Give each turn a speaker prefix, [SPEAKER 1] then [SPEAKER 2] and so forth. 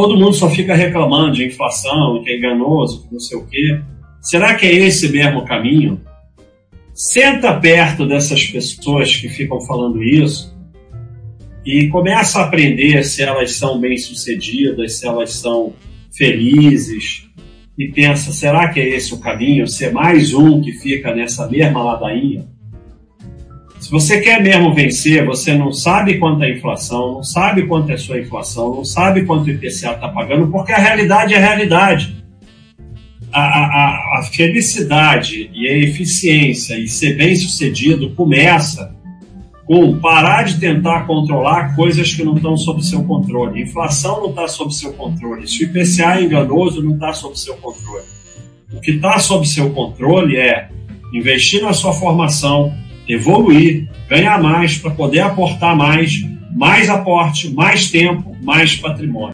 [SPEAKER 1] todo mundo só fica reclamando de inflação, que é enganoso, que não sei o quê. Será que é esse mesmo caminho? Senta perto dessas pessoas que ficam falando isso e começa a aprender se elas são bem-sucedidas, se elas são felizes, e pensa: será que é esse o caminho? Ser mais um que fica nessa mesma ladainha? Se você quer mesmo vencer, você não sabe quanto é a inflação, não sabe quanto é a sua inflação, não sabe quanto o IPCA está pagando, porque a realidade é a realidade. A, a, a felicidade e a eficiência e ser bem sucedido começa com parar de tentar controlar coisas que não estão sob seu controle. A inflação não está sob seu controle. Se o IPCA é enganoso, não está sob seu controle. O que está sob seu controle é investir na sua formação, evoluir, ganhar mais para poder aportar mais, mais aporte, mais tempo, mais patrimônio.